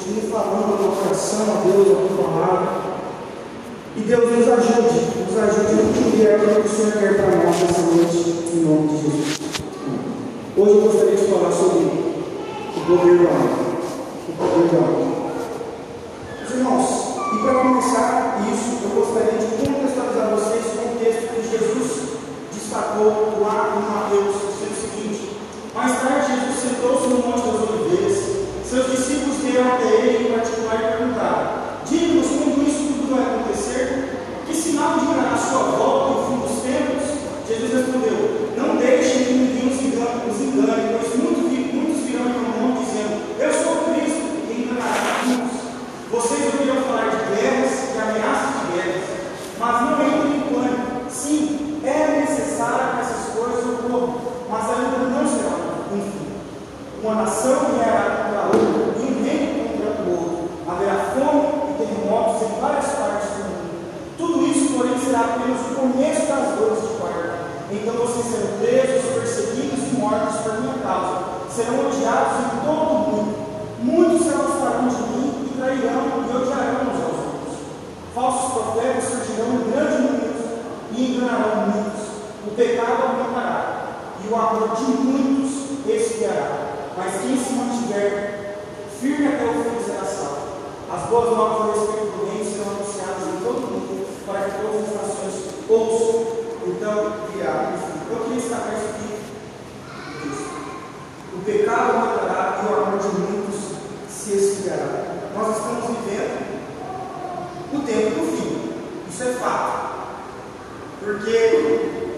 dia falando uma canção a Deus, a tua palavra. E Deus nos ajude, nos ajude no que vier, o que o Senhor quer para nós nessa noite, em nome de Jesus. Hoje eu gostaria de falar sobre o poder do amor. O poder do amor. Irmãos, e para começar isso, eu gostaria de contextualizar vocês com o texto que Jesus destacou lá em Mateus, dizendo o seguinte: Mais tarde, Jesus sentou-se no monte ir até ele em particular e Diga-nos quando isso tudo vai acontecer? Que sinal dirá a sua volta no fim dos tempos? Jesus respondeu: Não deixem que ninguém os engane, os engane pois muitos, muitos virão em meu nome dizendo: Eu sou o Cristo, e enganará muitos. Vocês virão O pecado matará e o amor de muitos se esfriará. Nós estamos vivendo o tempo do fim. Isso é fato. Porque,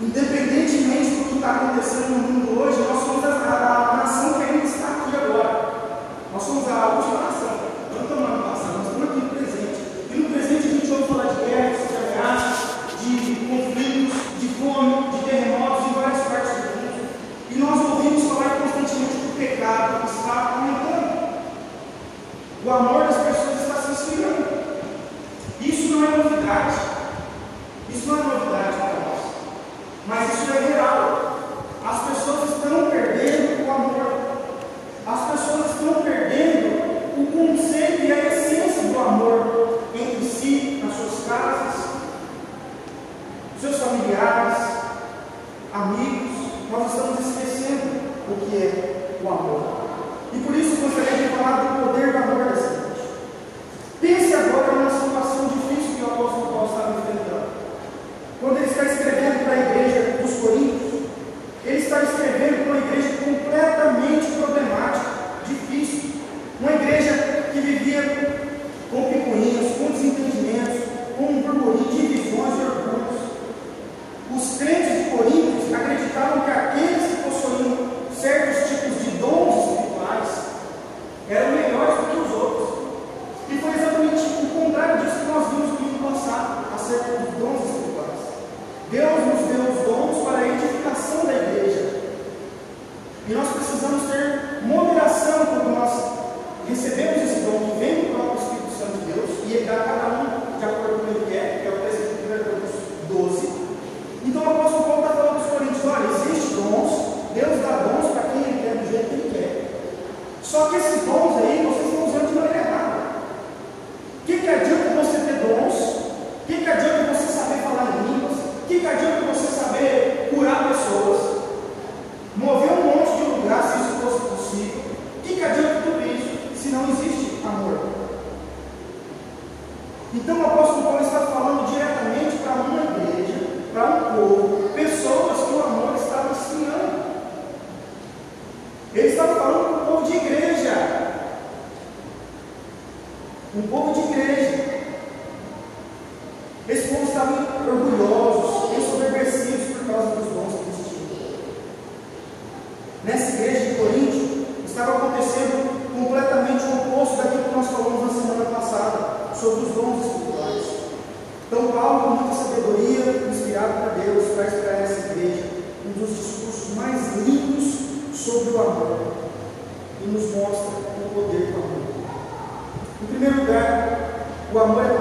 independentemente do que está acontecendo no mundo hoje, um povo de igreja. Esse povo estava orgulhosos, ensoberbecidos por causa dos dons que eles tinham. Nessa igreja de Coríntio, estava acontecendo completamente o oposto daquilo que nós falamos na semana passada, sobre os dons espirituais. Então, Paulo, com muita sabedoria, inspirado por Deus, traz para essa igreja um dos discursos mais lindos sobre o amor e nos mostra o poder do amor. believe that we are é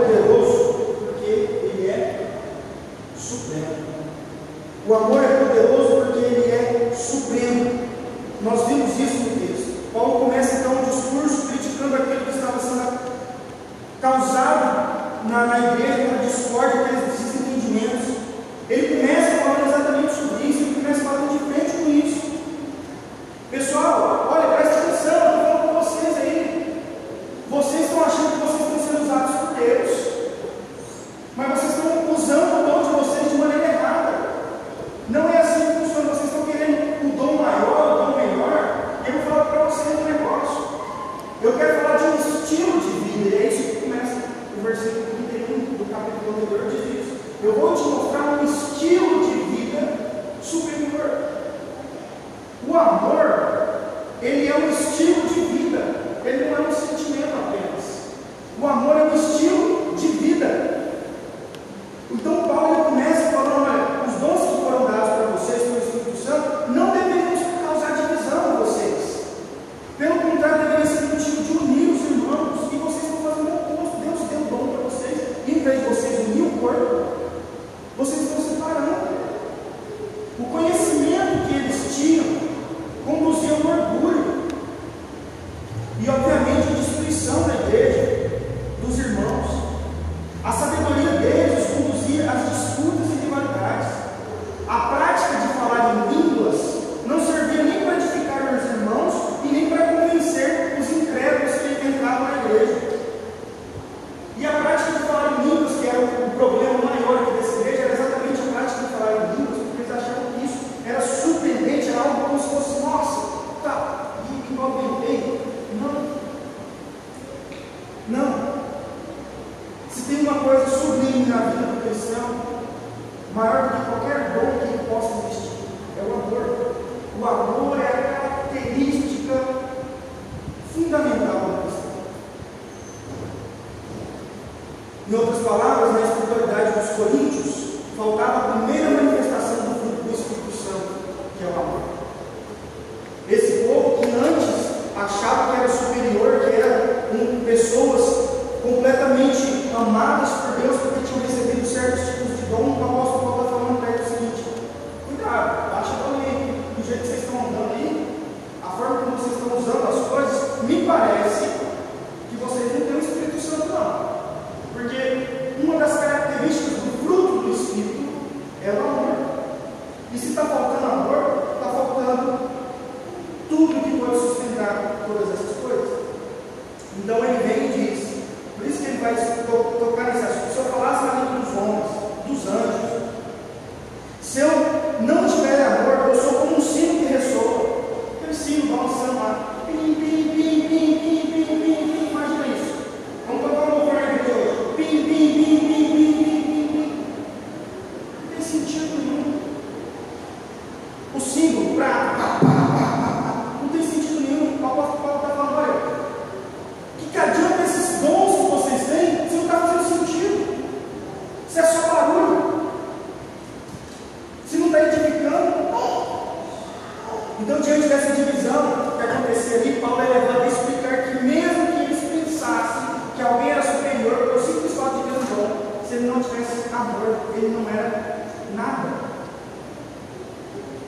Em outras palavras, Então ele vem e diz, por isso que ele vai tocar nesse assunto, se eu falasse na língua dos homens, dos anjos,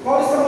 Qual é está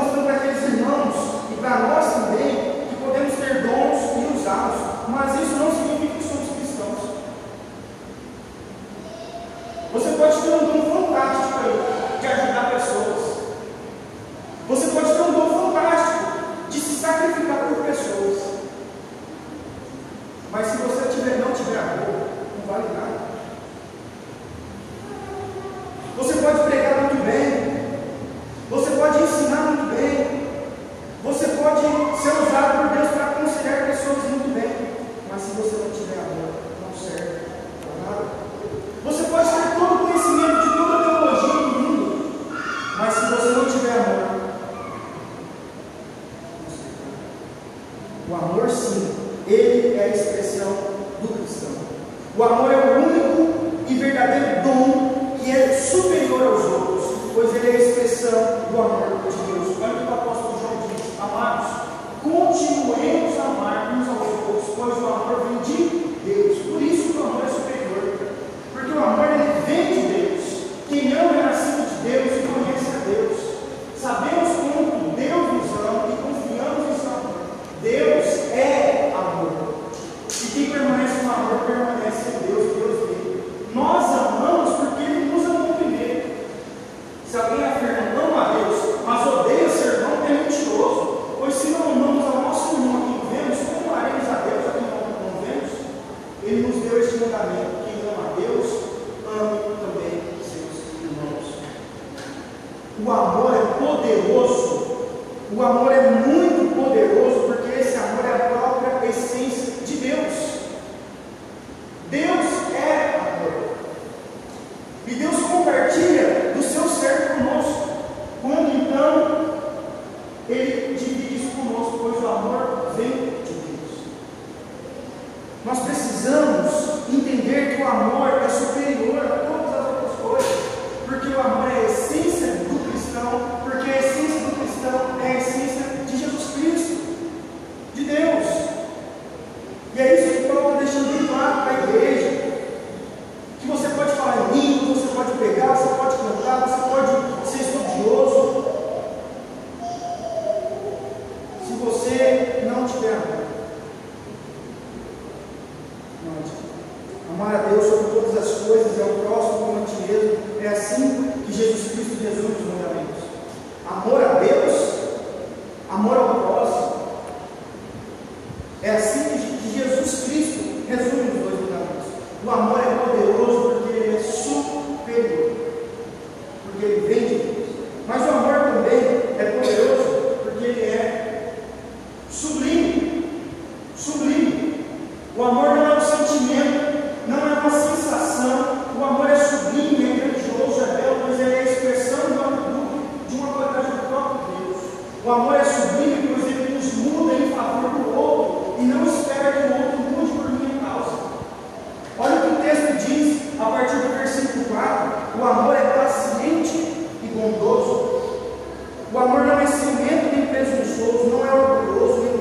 é a expressão do cristão. O amor é o único e verdadeiro dom que é superior aos outros, pois ele é a expressão do amor O amor é poderoso, o amor é muito poderoso, porque esse amor é a própria as coisas, é o próximo como a ti mesmo. É assim que Jesus Cristo resume os mandamentos. Amor bondoso. O amor não é ciumento nem presunçoso, não é orgulhoso, nem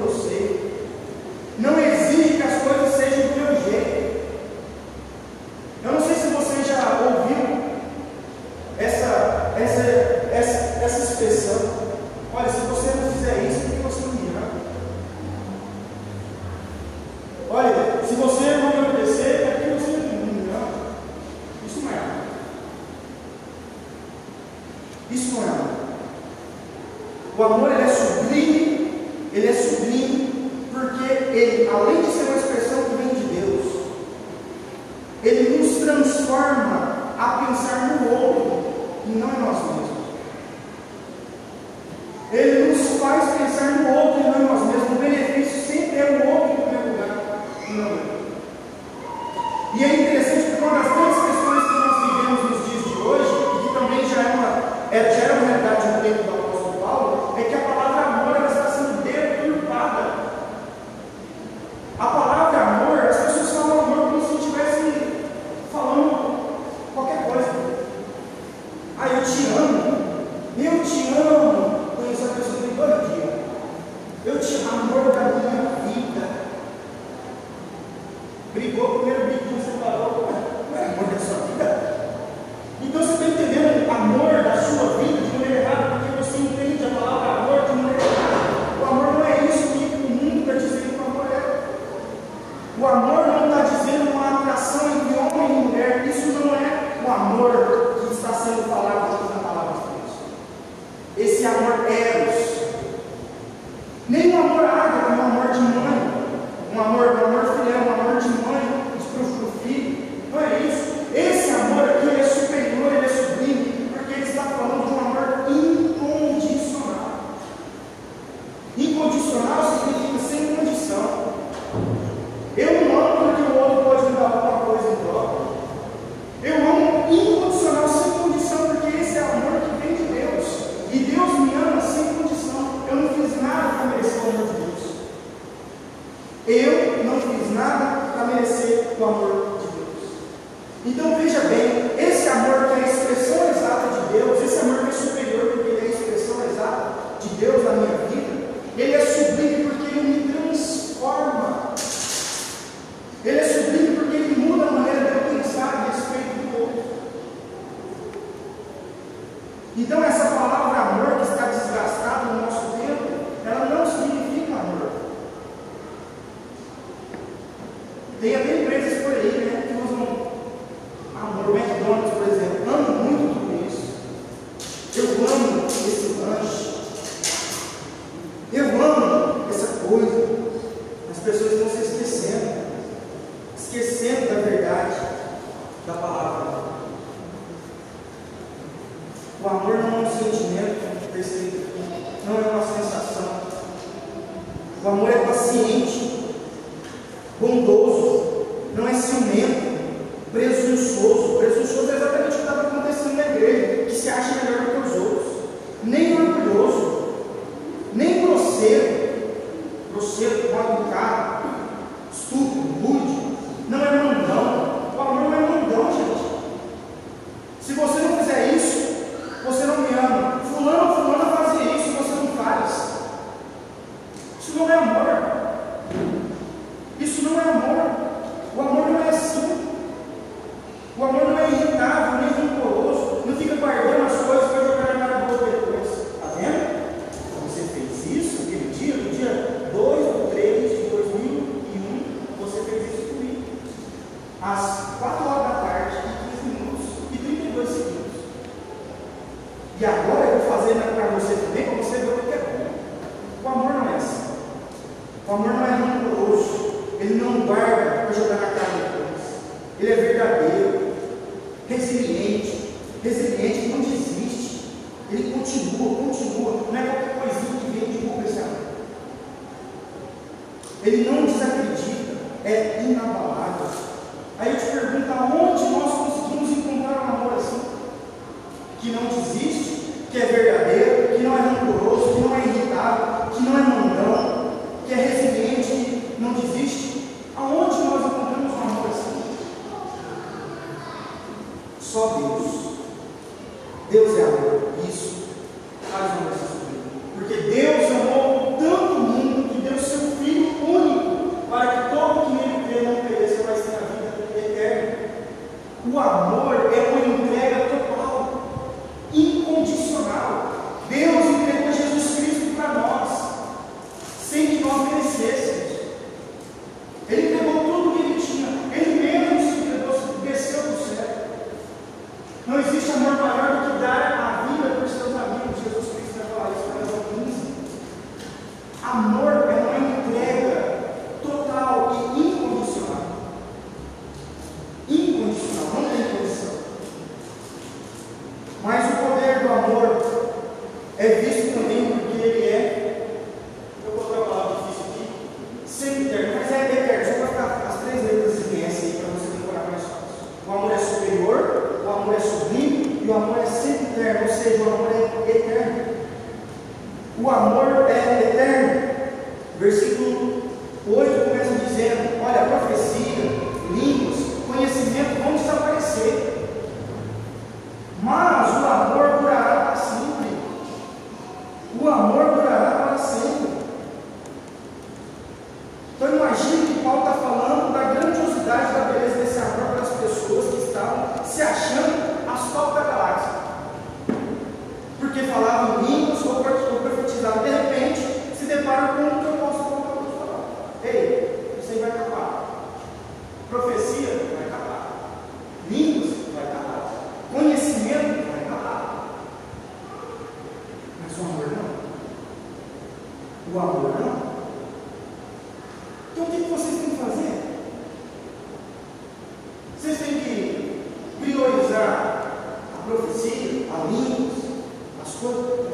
será O amor não é rancoroso, ele não guarda para jogar na cara depois. Ele é verdadeiro, resiliente, resiliente, não desiste, ele continua. amor é muito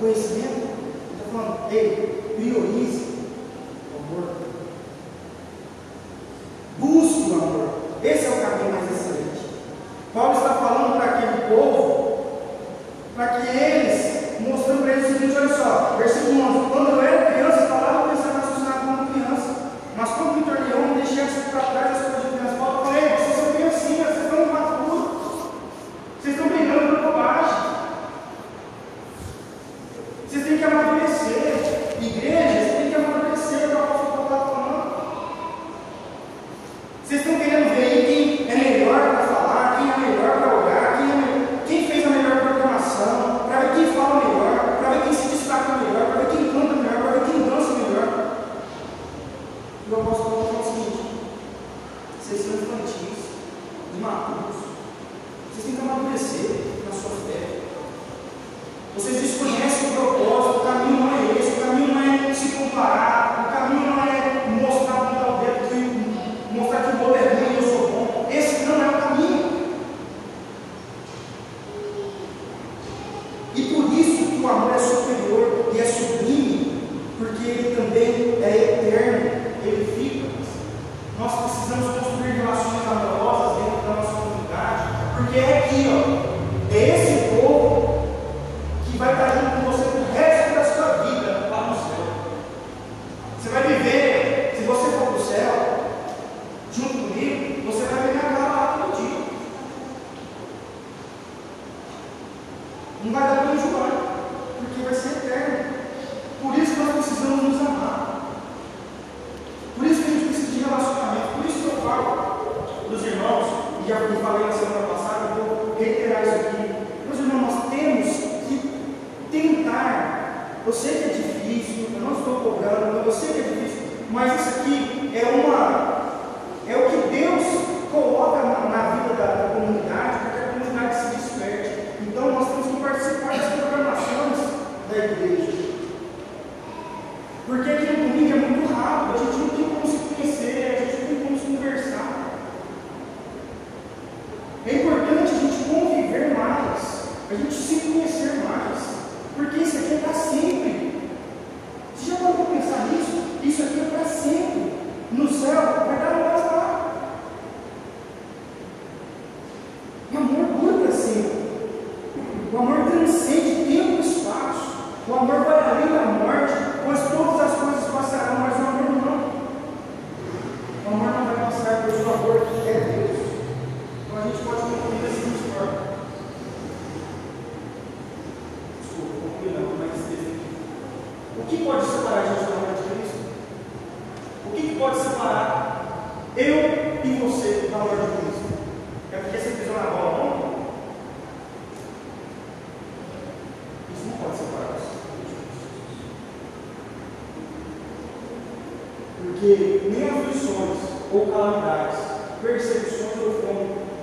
conhecimento, ele está falando, ei, prioriza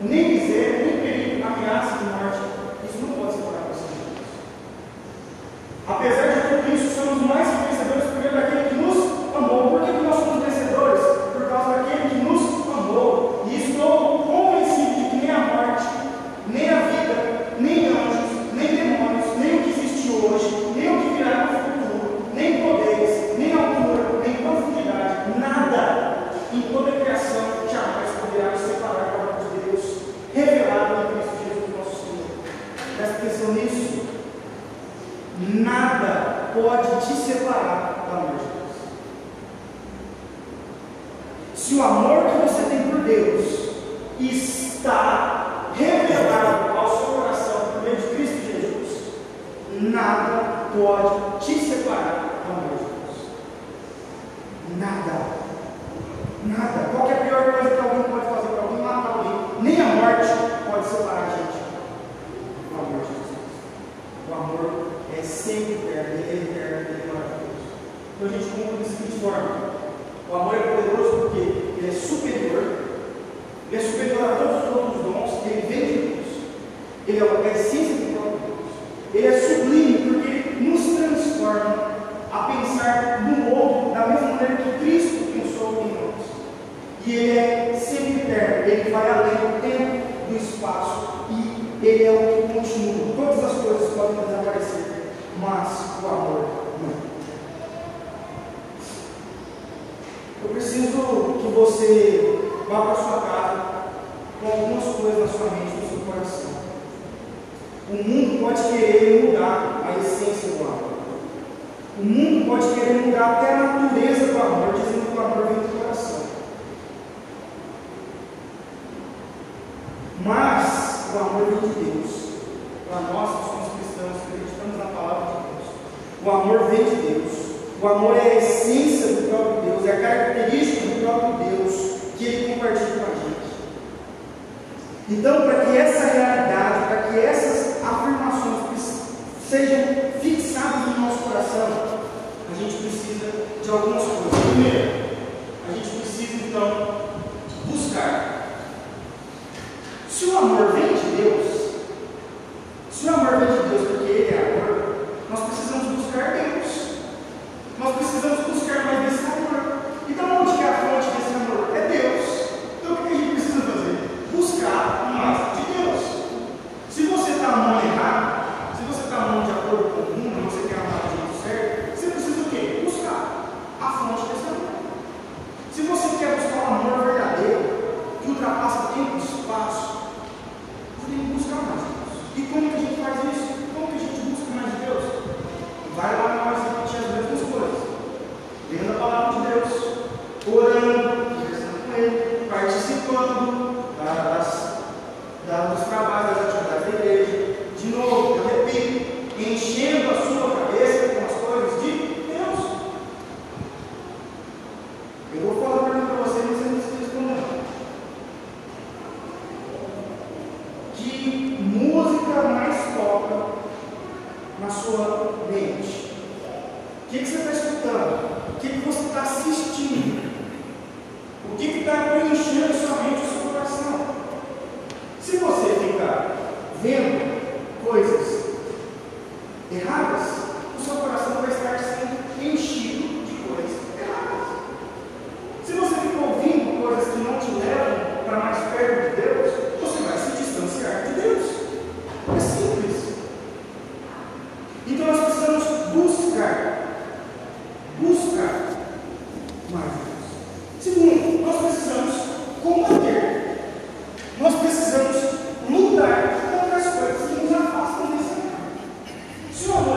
nem miséria, nem perigo, ameaça de morte. Isso não pode separar você de Deus. Apesar de te separar do amor de Deus. Nada. Nada. Qual é a pior coisa que alguém pode fazer para alguém? Matar alguém. Nem a morte pode separar a gente do amor de Deus. O amor é sempre eterno, ele é eterno, ele é maravilhoso. Então a gente conclui da seguinte forma. O amor é poderoso porque ele é superior, ele é superior a todos os outros dons, ele vem de Deus, ele é a essência do próprio Deus, ele é que ele é sempre eterno, ele vai além do tempo, do espaço e ele é o que continua. Todas as coisas podem desaparecer, mas o amor não. Eu preciso que você vá para sua casa com algumas coisas na sua mente, no seu coração. O mundo pode querer mudar a essência do amor. O mundo pode querer mudar até a natureza do amor de amor vem de Deus. Para nós que somos cristãos, que acreditamos na palavra de Deus. O amor vem de Deus. O amor é a essência do próprio Deus, é a característica do próprio Deus que Ele compartilha com a gente. Então, para que essa realidade, para que essas afirmações sejam fixadas no nosso coração, a gente precisa de algumas O que, que você está escutando? O que, que você está assistindo? Все,